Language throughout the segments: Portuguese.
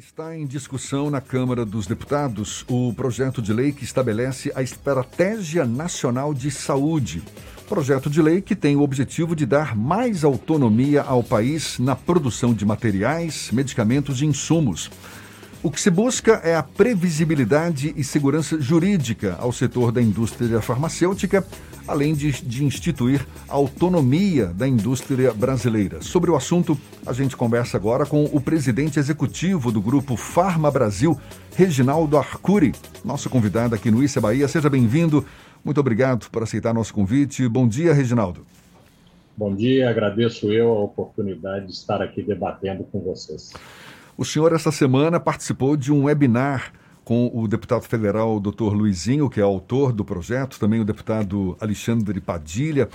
Está em discussão na Câmara dos Deputados o projeto de lei que estabelece a Estratégia Nacional de Saúde. Projeto de lei que tem o objetivo de dar mais autonomia ao país na produção de materiais, medicamentos e insumos. O que se busca é a previsibilidade e segurança jurídica ao setor da indústria farmacêutica, além de, de, instituir a autonomia da indústria brasileira. Sobre o assunto, a gente conversa agora com o presidente executivo do grupo Farma Brasil, Reginaldo Arcuri, nosso convidado aqui no Issa Bahia. Seja bem-vindo. Muito obrigado por aceitar nosso convite. Bom dia, Reginaldo. Bom dia, agradeço eu a oportunidade de estar aqui debatendo com vocês. O senhor, essa semana, participou de um webinar com o deputado federal Dr. Luizinho, que é autor do projeto, também o deputado Alexandre Padilha.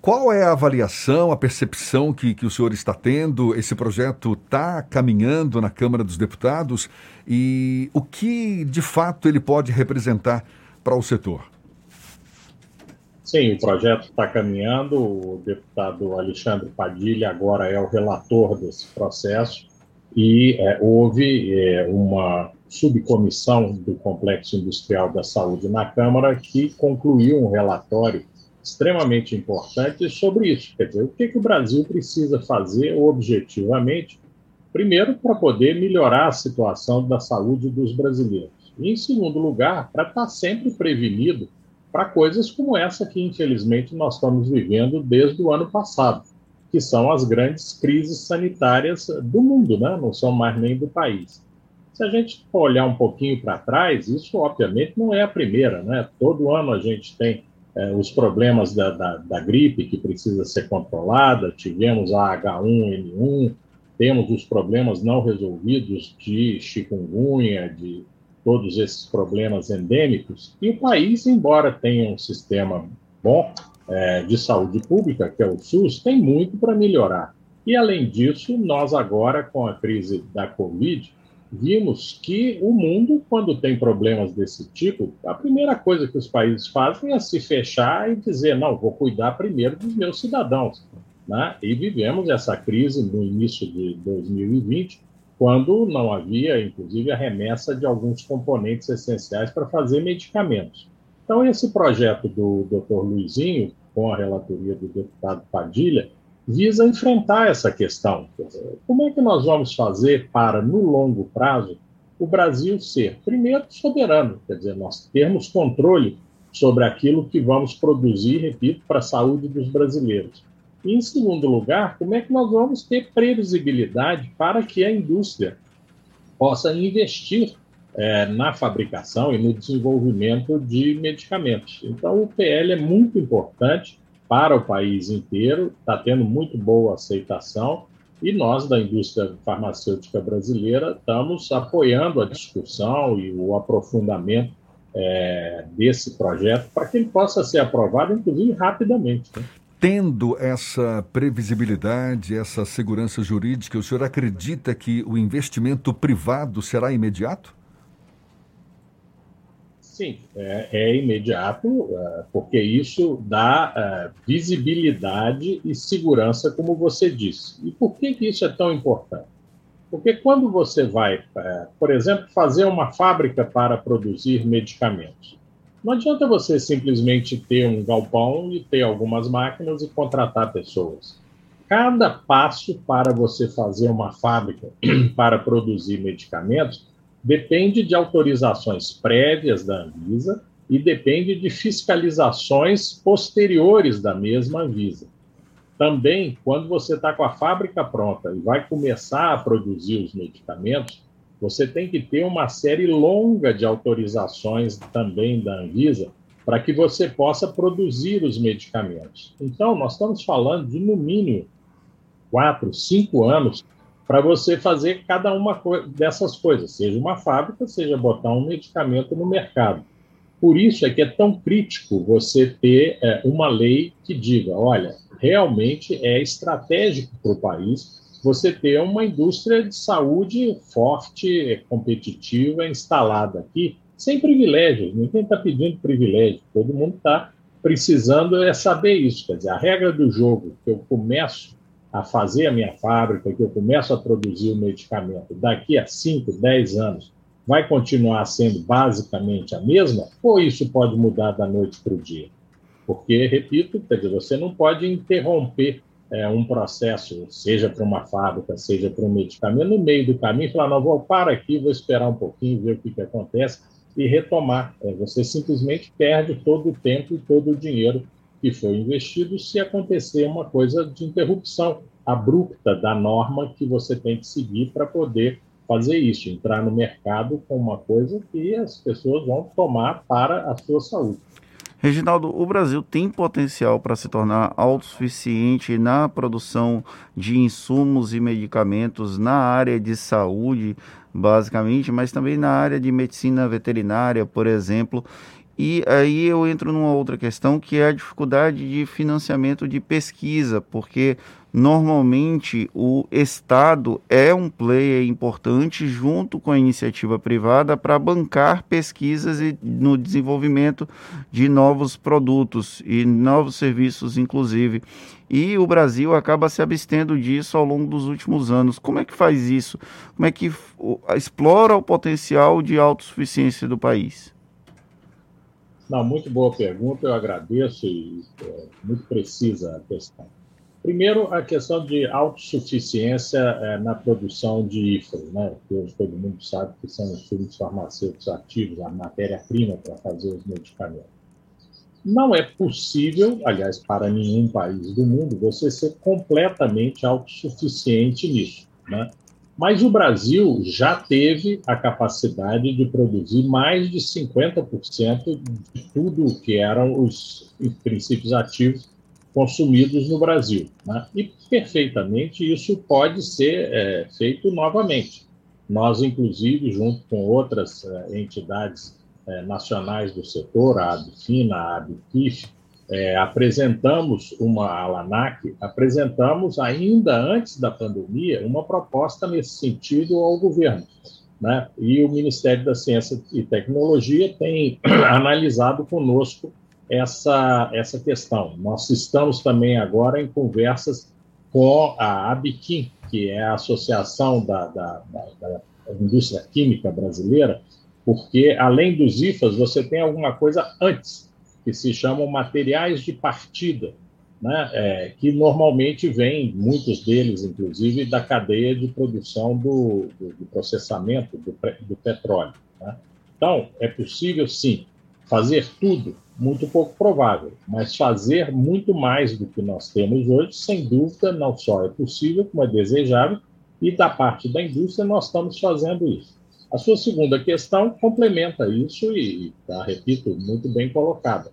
Qual é a avaliação, a percepção que, que o senhor está tendo? Esse projeto está caminhando na Câmara dos Deputados e o que, de fato, ele pode representar para o setor? Sim, o projeto está caminhando. O deputado Alexandre Padilha agora é o relator desse processo e é, houve é, uma subcomissão do Complexo Industrial da Saúde na Câmara que concluiu um relatório extremamente importante sobre isso. Quer dizer, o que, que o Brasil precisa fazer objetivamente, primeiro, para poder melhorar a situação da saúde dos brasileiros, e, em segundo lugar, para estar sempre prevenido para coisas como essa que, infelizmente, nós estamos vivendo desde o ano passado que são as grandes crises sanitárias do mundo, né? não são mais nem do país. Se a gente olhar um pouquinho para trás, isso obviamente não é a primeira. Né? Todo ano a gente tem é, os problemas da, da, da, gripe que precisa ser controlada, tivemos a H1N1, temos os problemas não resolvidos de chikungunya, de todos esses problemas endêmicos, e o país, embora tenha um sistema bom, é, de saúde pública, que é o SUS, tem muito para melhorar. E, além disso, nós agora, com a crise da Covid, vimos que o mundo, quando tem problemas desse tipo, a primeira coisa que os países fazem é se fechar e dizer: não, vou cuidar primeiro dos meus cidadãos. Né? E vivemos essa crise no início de 2020, quando não havia, inclusive, a remessa de alguns componentes essenciais para fazer medicamentos. Então, esse projeto do Dr. Luizinho com a relatoria do deputado Padilha, visa enfrentar essa questão. Como é que nós vamos fazer para, no longo prazo, o Brasil ser, primeiro, soberano, quer dizer, nós termos controle sobre aquilo que vamos produzir, repito, para a saúde dos brasileiros. E, em segundo lugar, como é que nós vamos ter previsibilidade para que a indústria possa investir é, na fabricação e no desenvolvimento de medicamentos. Então, o PL é muito importante para o país inteiro, está tendo muito boa aceitação e nós, da indústria farmacêutica brasileira, estamos apoiando a discussão e o aprofundamento é, desse projeto para que ele possa ser aprovado, inclusive, rapidamente. Né? Tendo essa previsibilidade, essa segurança jurídica, o senhor acredita que o investimento privado será imediato? Sim, é, é imediato, é, porque isso dá é, visibilidade e segurança, como você disse. E por que, que isso é tão importante? Porque quando você vai, é, por exemplo, fazer uma fábrica para produzir medicamentos, não adianta você simplesmente ter um galpão e ter algumas máquinas e contratar pessoas. Cada passo para você fazer uma fábrica para produzir medicamentos depende de autorizações prévias da Anvisa e depende de fiscalizações posteriores da mesma Anvisa. Também, quando você está com a fábrica pronta e vai começar a produzir os medicamentos, você tem que ter uma série longa de autorizações também da Anvisa para que você possa produzir os medicamentos. Então, nós estamos falando de, no mínimo, quatro, cinco anos para você fazer cada uma dessas coisas, seja uma fábrica, seja botar um medicamento no mercado. Por isso é que é tão crítico você ter é, uma lei que diga, olha, realmente é estratégico para o país você ter uma indústria de saúde forte, competitiva, instalada aqui, sem privilégios. Ninguém está pedindo privilégio, todo mundo está precisando é saber isso. Quer dizer, a regra do jogo que eu começo a fazer a minha fábrica, que eu começo a produzir o medicamento daqui a 5, 10 anos, vai continuar sendo basicamente a mesma? Ou isso pode mudar da noite para o dia? Porque, repito, quer dizer, você não pode interromper é, um processo, seja para uma fábrica, seja para um medicamento, no meio do caminho, falar, não, vou parar aqui, vou esperar um pouquinho, ver o que, que acontece e retomar. É, você simplesmente perde todo o tempo e todo o dinheiro que foi investido se acontecer uma coisa de interrupção abrupta da norma que você tem que seguir para poder fazer isso, entrar no mercado com uma coisa que as pessoas vão tomar para a sua saúde. Reginaldo, o Brasil tem potencial para se tornar autossuficiente na produção de insumos e medicamentos na área de saúde, basicamente, mas também na área de medicina veterinária, por exemplo. E aí eu entro numa outra questão que é a dificuldade de financiamento de pesquisa, porque Normalmente, o Estado é um player importante junto com a iniciativa privada para bancar pesquisas e no desenvolvimento de novos produtos e novos serviços, inclusive. E o Brasil acaba se abstendo disso ao longo dos últimos anos. Como é que faz isso? Como é que explora o potencial de autossuficiência do país? Não, muito boa pergunta, eu agradeço e é, muito precisa a questão. Primeiro, a questão de autossuficiência é, na produção de IFAs, né? que hoje todo mundo sabe que são os insumos farmacêuticos ativos, a matéria-prima para fazer os medicamentos. Não é possível, aliás, para nenhum país do mundo, você ser completamente autossuficiente nisso. Né? Mas o Brasil já teve a capacidade de produzir mais de 50% de tudo que eram os princípios ativos consumidos no Brasil. Né? E perfeitamente isso pode ser é, feito novamente. Nós, inclusive, junto com outras é, entidades é, nacionais do setor, a ABFINA, a ABKIF, é, apresentamos uma ALANAC, apresentamos ainda antes da pandemia uma proposta nesse sentido ao governo. Né? E o Ministério da Ciência e Tecnologia tem analisado conosco essa, essa questão. Nós estamos também agora em conversas com a ABQUIM, que é a Associação da, da, da, da Indústria Química Brasileira, porque além dos IFAs, você tem alguma coisa antes, que se chamam materiais de partida, né? É, que normalmente vêm, muitos deles, inclusive, da cadeia de produção do, do, do processamento do, do petróleo. Né? Então, é possível, sim, fazer tudo muito pouco provável, mas fazer muito mais do que nós temos hoje, sem dúvida, não só é possível, como é desejável, e da parte da indústria nós estamos fazendo isso. A sua segunda questão complementa isso e está, repito, muito bem colocada.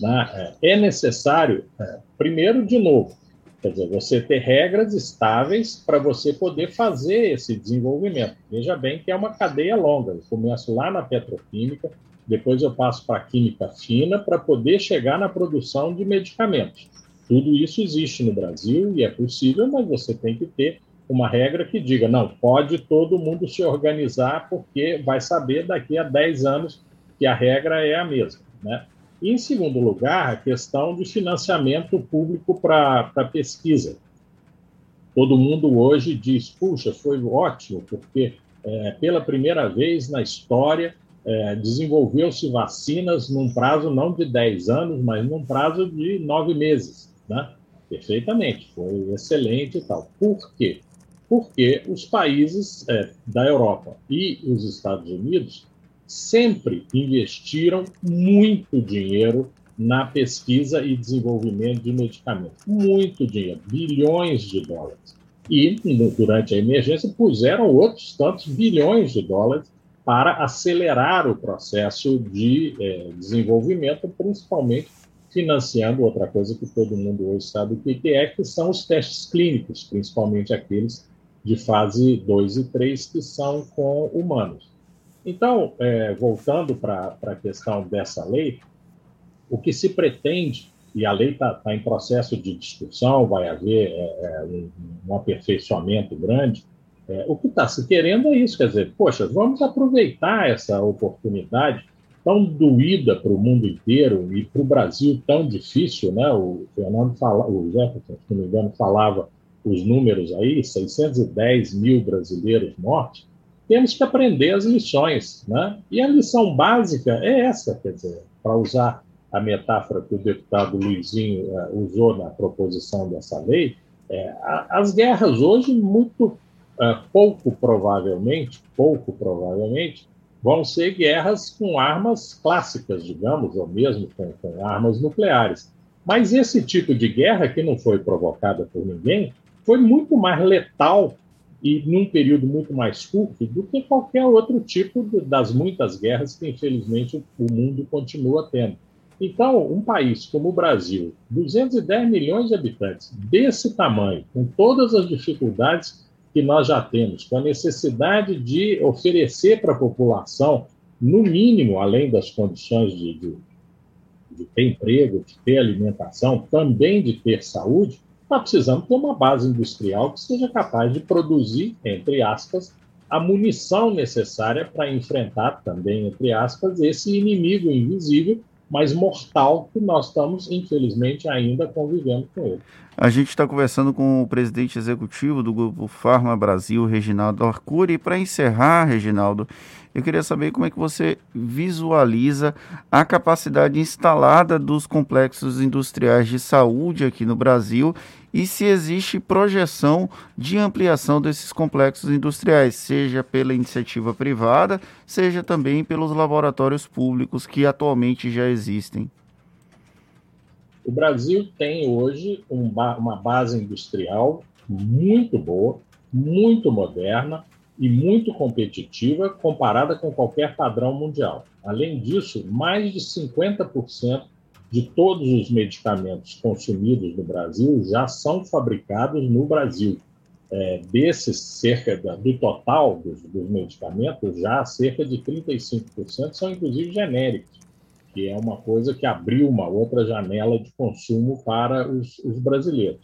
Né? É necessário, é, primeiro, de novo, quer dizer, você ter regras estáveis para você poder fazer esse desenvolvimento. Veja bem que é uma cadeia longa. Eu começo lá na petroquímica, depois eu passo para a química fina para poder chegar na produção de medicamentos. Tudo isso existe no Brasil e é possível, mas você tem que ter uma regra que diga, não, pode todo mundo se organizar porque vai saber daqui a 10 anos que a regra é a mesma, né? E, em segundo lugar, a questão de financiamento público para pesquisa. Todo mundo hoje diz, puxa, foi ótimo, porque é, pela primeira vez na história é, desenvolveu-se vacinas num prazo não de 10 anos, mas num prazo de 9 meses, né? Perfeitamente, foi excelente e tal. Por quê? Porque os países é, da Europa e os Estados Unidos sempre investiram muito dinheiro na pesquisa e desenvolvimento de medicamentos. Muito dinheiro, bilhões de dólares. E, durante a emergência, puseram outros tantos bilhões de dólares para acelerar o processo de é, desenvolvimento, principalmente financiando outra coisa que todo mundo hoje sabe o que é, que são os testes clínicos, principalmente aqueles de fase 2 e 3, que são com humanos. Então, é, voltando para a questão dessa lei, o que se pretende, e a lei está tá em processo de discussão, vai haver é, é um, um aperfeiçoamento grande, é, o que está se querendo é isso, quer dizer, poxa, vamos aproveitar essa oportunidade tão doída para o mundo inteiro e para o Brasil tão difícil, né? O Fernando fala, o Jefferson, se não me engano, falava os números aí, 610 mil brasileiros mortos, temos que aprender as lições, né? E a lição básica é essa, quer dizer, para usar a metáfora que o deputado Luizinho uh, usou na proposição dessa lei, é, a, as guerras hoje, muito uh, pouco provavelmente, pouco provavelmente, vão ser guerras com armas clássicas, digamos, ou mesmo com, com armas nucleares. Mas esse tipo de guerra, que não foi provocada por ninguém, foi muito mais letal e num período muito mais curto do que qualquer outro tipo de, das muitas guerras que, infelizmente, o mundo continua tendo. Então, um país como o Brasil, 210 milhões de habitantes, desse tamanho, com todas as dificuldades que nós já temos, com a necessidade de oferecer para a população, no mínimo, além das condições de, de, de ter emprego, de ter alimentação, também de ter saúde, nós precisamos ter uma base industrial que seja capaz de produzir, entre aspas, a munição necessária para enfrentar também, entre aspas, esse inimigo invisível, mas mortal, que nós estamos, infelizmente, ainda convivendo com ele. A gente está conversando com o presidente executivo do Grupo Farma Brasil, Reginaldo Arcuri. E para encerrar, Reginaldo, eu queria saber como é que você visualiza a capacidade instalada dos complexos industriais de saúde aqui no Brasil e se existe projeção de ampliação desses complexos industriais, seja pela iniciativa privada, seja também pelos laboratórios públicos que atualmente já existem. O Brasil tem hoje um ba uma base industrial muito boa, muito moderna e muito competitiva comparada com qualquer padrão mundial. Além disso, mais de 50% de todos os medicamentos consumidos no Brasil já são fabricados no Brasil. É, desses, cerca da, do total dos, dos medicamentos, já cerca de 35% são inclusive genéricos que é uma coisa que abriu uma outra janela de consumo para os, os brasileiros.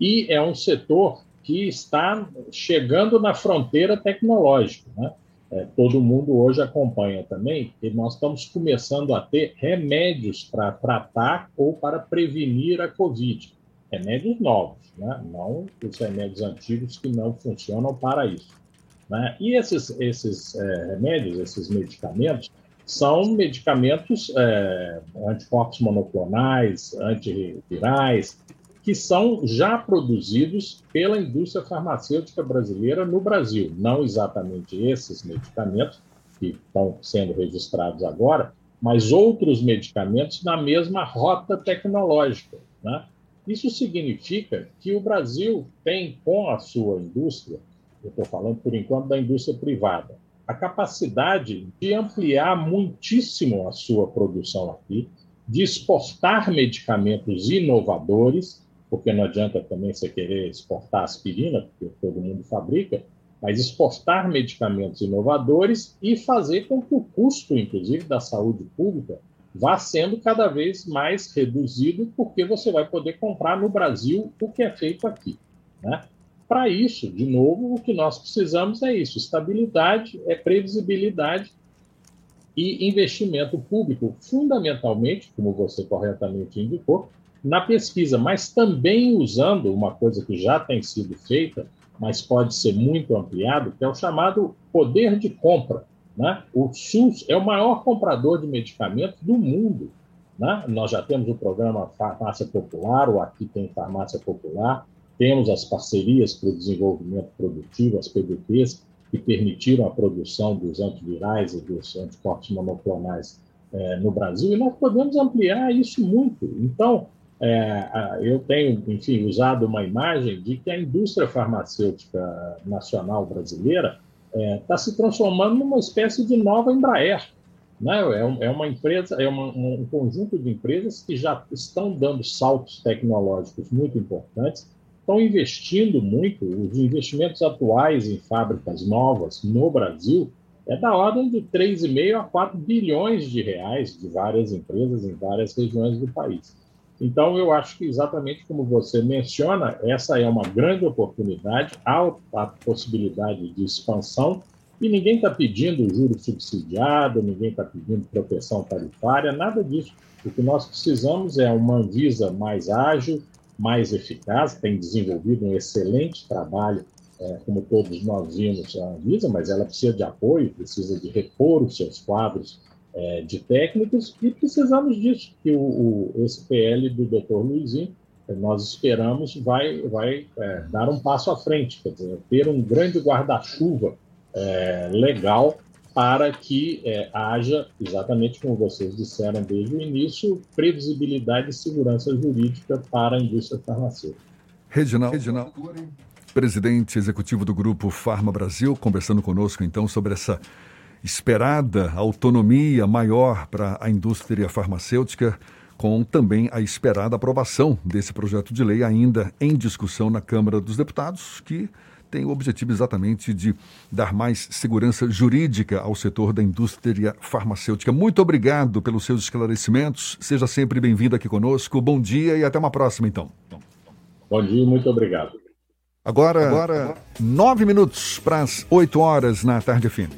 E é um setor que está chegando na fronteira tecnológica. Né? É, todo mundo hoje acompanha também que nós estamos começando a ter remédios para tratar ou para prevenir a Covid. Remédios novos, né? não os remédios antigos que não funcionam para isso. Né? E esses, esses é, remédios, esses medicamentos, são medicamentos é, anticorpos monoclonais, antirrevirais, que são já produzidos pela indústria farmacêutica brasileira no Brasil. Não exatamente esses medicamentos que estão sendo registrados agora, mas outros medicamentos na mesma rota tecnológica. Né? Isso significa que o Brasil tem, com a sua indústria, eu estou falando por enquanto da indústria privada, a capacidade de ampliar muitíssimo a sua produção aqui, de exportar medicamentos inovadores, porque não adianta também você querer exportar aspirina, porque todo mundo fabrica, mas exportar medicamentos inovadores e fazer com que o custo, inclusive, da saúde pública vá sendo cada vez mais reduzido, porque você vai poder comprar no Brasil o que é feito aqui. Né? Para isso, de novo, o que nós precisamos é isso: estabilidade, é previsibilidade e investimento público, fundamentalmente, como você corretamente indicou, na pesquisa, mas também usando uma coisa que já tem sido feita, mas pode ser muito ampliado, que é o chamado poder de compra. Né? O SUS é o maior comprador de medicamentos do mundo. Né? Nós já temos o programa Farmácia Popular, o Aqui Tem Farmácia Popular, temos as parcerias para o desenvolvimento produtivo, as PDPs, que permitiram a produção dos antivirais e dos anticorpos monoclonais é, no Brasil, e nós podemos ampliar isso muito. Então, é, eu tenho, enfim, usado uma imagem de que a indústria farmacêutica nacional brasileira está é, tá se transformando numa espécie de nova Embraer. Né? É, é uma empresa, é uma, um conjunto de empresas que já estão dando saltos tecnológicos muito importantes estão investindo muito, os investimentos atuais em fábricas novas no Brasil é da ordem de 3,5 a 4 bilhões de reais de várias empresas em várias regiões do país. Então, eu acho que exatamente como você menciona, essa é uma grande oportunidade, há a possibilidade de expansão, e ninguém está pedindo juro subsidiado, ninguém está pedindo proteção tarifária, nada disso. O que nós precisamos é uma Anvisa mais ágil, mais eficaz, tem desenvolvido um excelente trabalho, é, como todos nós vimos a Anvisa, mas ela precisa de apoio, precisa de repor os seus quadros é, de técnicos e precisamos disso, que o, o, esse PL do Dr. Luizinho, nós esperamos, vai, vai é, dar um passo à frente, quer dizer, ter um grande guarda-chuva é, legal para que é, haja, exatamente como vocês disseram desde o início, previsibilidade e segurança jurídica para a indústria farmacêutica. Reginaldo, Reginaldo presidente executivo do Grupo Farma Brasil, conversando conosco então sobre essa esperada autonomia maior para a indústria farmacêutica, com também a esperada aprovação desse projeto de lei ainda em discussão na Câmara dos Deputados, que tem o objetivo exatamente de dar mais segurança jurídica ao setor da indústria farmacêutica. Muito obrigado pelos seus esclarecimentos. Seja sempre bem-vindo aqui conosco. Bom dia e até uma próxima, então. Bom dia e muito obrigado. Agora, Agora, nove minutos para as oito horas na tarde fim.